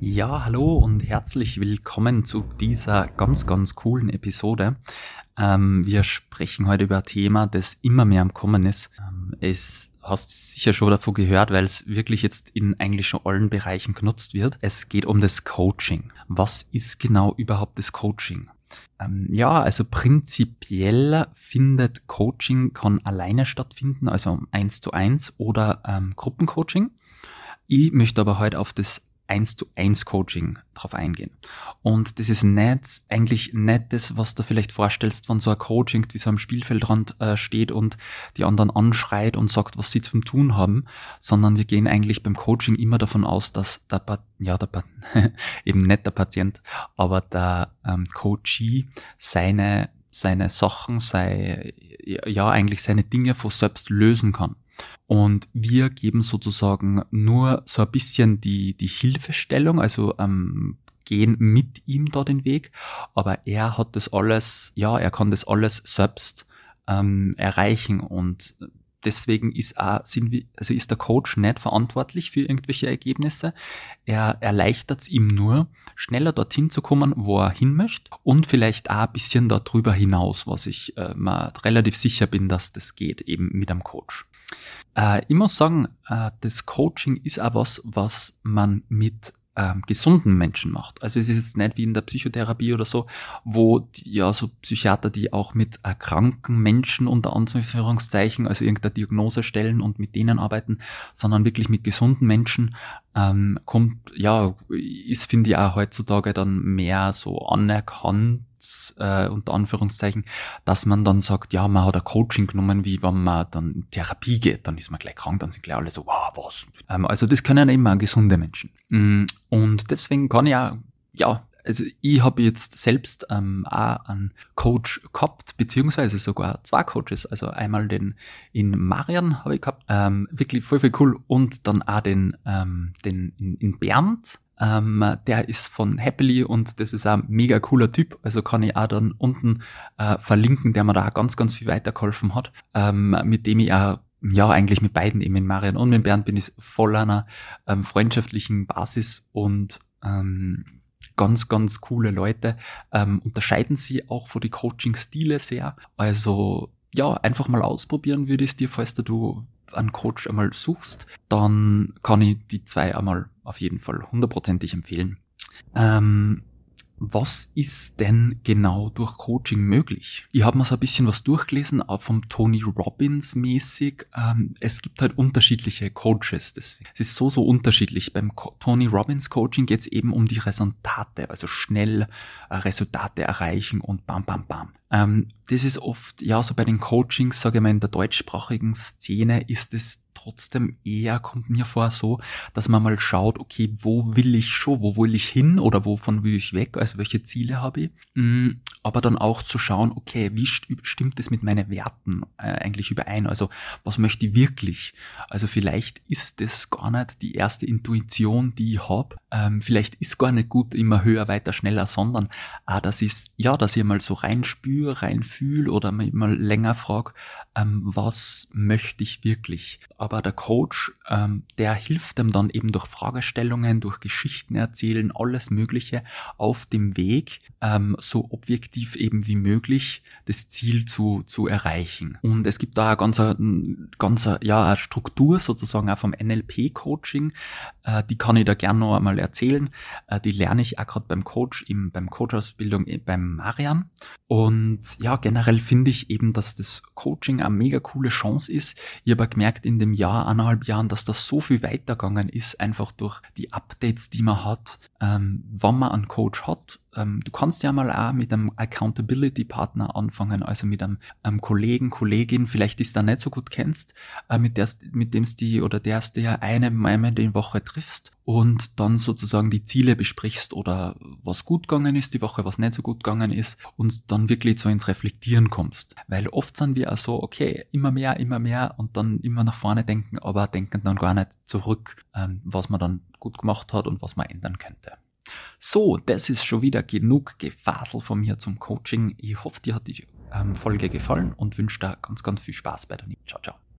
Ja, hallo und herzlich willkommen zu dieser ganz, ganz coolen Episode. Ähm, wir sprechen heute über ein Thema, das immer mehr am Kommen ist. Ähm, es hast sicher schon davon gehört, weil es wirklich jetzt in eigentlich schon allen Bereichen genutzt wird. Es geht um das Coaching. Was ist genau überhaupt das Coaching? Ähm, ja, also prinzipiell findet Coaching kann alleine stattfinden, also eins zu eins oder ähm, Gruppencoaching. Ich möchte aber heute auf das 1 zu 1 Coaching drauf eingehen. Und das ist nicht, eigentlich nicht das, was du vielleicht vorstellst, wenn so ein Coaching wie so am Spielfeldrand äh, steht und die anderen anschreit und sagt, was sie zum tun haben, sondern wir gehen eigentlich beim Coaching immer davon aus, dass der, ja, der, eben nicht der Patient, aber der ähm, Coachee seine, seine Sachen, sei, ja, eigentlich seine Dinge von selbst lösen kann. Und wir geben sozusagen nur so ein bisschen die, die Hilfestellung, also ähm, gehen mit ihm da den Weg, aber er hat das alles, ja, er kann das alles selbst ähm, erreichen. Und deswegen ist, auch, sind wir, also ist der Coach nicht verantwortlich für irgendwelche Ergebnisse. Er erleichtert es ihm nur, schneller dorthin zu kommen, wo er hin möchte und vielleicht auch ein bisschen darüber hinaus, was ich äh, mal relativ sicher bin, dass das geht, eben mit einem Coach. Äh, ich muss sagen, äh, das Coaching ist auch was, was man mit ähm, gesunden Menschen macht. Also es ist jetzt nicht wie in der Psychotherapie oder so, wo die, ja so Psychiater, die auch mit äh, kranken Menschen unter Anführungszeichen, also irgendeine Diagnose stellen und mit denen arbeiten, sondern wirklich mit gesunden Menschen ähm, kommt, ja, ist finde ich auch heutzutage dann mehr so anerkannt äh, unter Anführungszeichen, dass man dann sagt, ja, man hat ein Coaching genommen, wie wenn man dann in Therapie geht, dann ist man gleich krank, dann sind gleich alle so, wow, was? Ähm, also das können immer gesunde Menschen. Mm, und deswegen kann ich ja, ja, also ich habe jetzt selbst ähm, auch einen Coach gehabt, beziehungsweise sogar zwei Coaches. Also einmal den in Marian habe ich gehabt, ähm, wirklich voll, voll cool. Und dann auch den, ähm, den in, in Bernd, ähm, der ist von Happily und das ist ein mega cooler Typ. Also kann ich auch dann unten äh, verlinken, der mir da ganz, ganz viel weitergeholfen hat, ähm, mit dem ich auch ja, eigentlich mit beiden, eben mit Marian und mit Bernd bin ich voll einer ähm, freundschaftlichen Basis und ähm, ganz, ganz coole Leute. Ähm, unterscheiden sie auch von den Coaching-Stile sehr. Also ja, einfach mal ausprobieren würde ich es dir, falls du einen Coach einmal suchst, dann kann ich die zwei einmal auf jeden Fall hundertprozentig empfehlen. Ähm, was ist denn genau durch Coaching möglich? Ich habe mir so ein bisschen was durchgelesen, auch vom Tony Robbins mäßig. Ähm, es gibt halt unterschiedliche Coaches. Es ist so, so unterschiedlich. Beim Co Tony Robbins Coaching geht es eben um die Resultate, also schnell äh, Resultate erreichen und bam, bam, bam. Ähm, das ist oft, ja, so bei den Coachings, sage ich mal, in der deutschsprachigen Szene ist es trotzdem eher, kommt mir vor, so, dass man mal schaut, okay, wo will ich schon, wo will ich hin oder wovon will ich weg, also welche Ziele habe ich. Aber dann auch zu schauen, okay, wie stimmt es mit meinen Werten äh, eigentlich überein? Also was möchte ich wirklich? Also vielleicht ist das gar nicht die erste Intuition, die ich habe. Ähm, vielleicht ist gar nicht gut immer höher, weiter, schneller, sondern ah, das ist, ja, dass ich mal so reinspüre, reinfühle oder mal länger frage, ähm, was möchte ich wirklich? Aber der Coach, ähm, der hilft dem dann eben durch Fragestellungen, durch Geschichten erzählen, alles Mögliche auf dem Weg, ähm, so objektiv eben wie möglich das Ziel zu, zu erreichen. Und es gibt da ganz, ganz ja, eine Struktur sozusagen auch vom NLP-Coaching, äh, die kann ich da gerne noch einmal erzählen. Äh, die lerne ich auch gerade beim Coach, im, beim Coach-Ausbildung äh, beim Marian. Und ja, generell finde ich eben, dass das Coaching eine mega coole Chance ist. Ich habe gemerkt in dem Jahr, eineinhalb Jahren, dass das so viel weitergegangen ist, einfach durch die Updates, die man hat, ähm, wann man einen Coach hat ähm, du kannst ja mal auch mit einem Accountability Partner anfangen, also mit einem, einem Kollegen, Kollegin, vielleicht ist da nicht so gut kennst, äh, mit der, mit dem die oder der der eine einmal die Woche triffst und dann sozusagen die Ziele besprichst oder was gut gegangen ist die Woche, was nicht so gut gegangen ist und dann wirklich so ins Reflektieren kommst. Weil oft sind wir auch so, okay, immer mehr, immer mehr und dann immer nach vorne denken, aber denken dann gar nicht zurück, ähm, was man dann gut gemacht hat und was man ändern könnte. So, das ist schon wieder genug Gefasel von mir zum Coaching. Ich hoffe, dir hat die ähm, Folge gefallen und wünsche dir ganz, ganz viel Spaß bei der Ciao, ciao.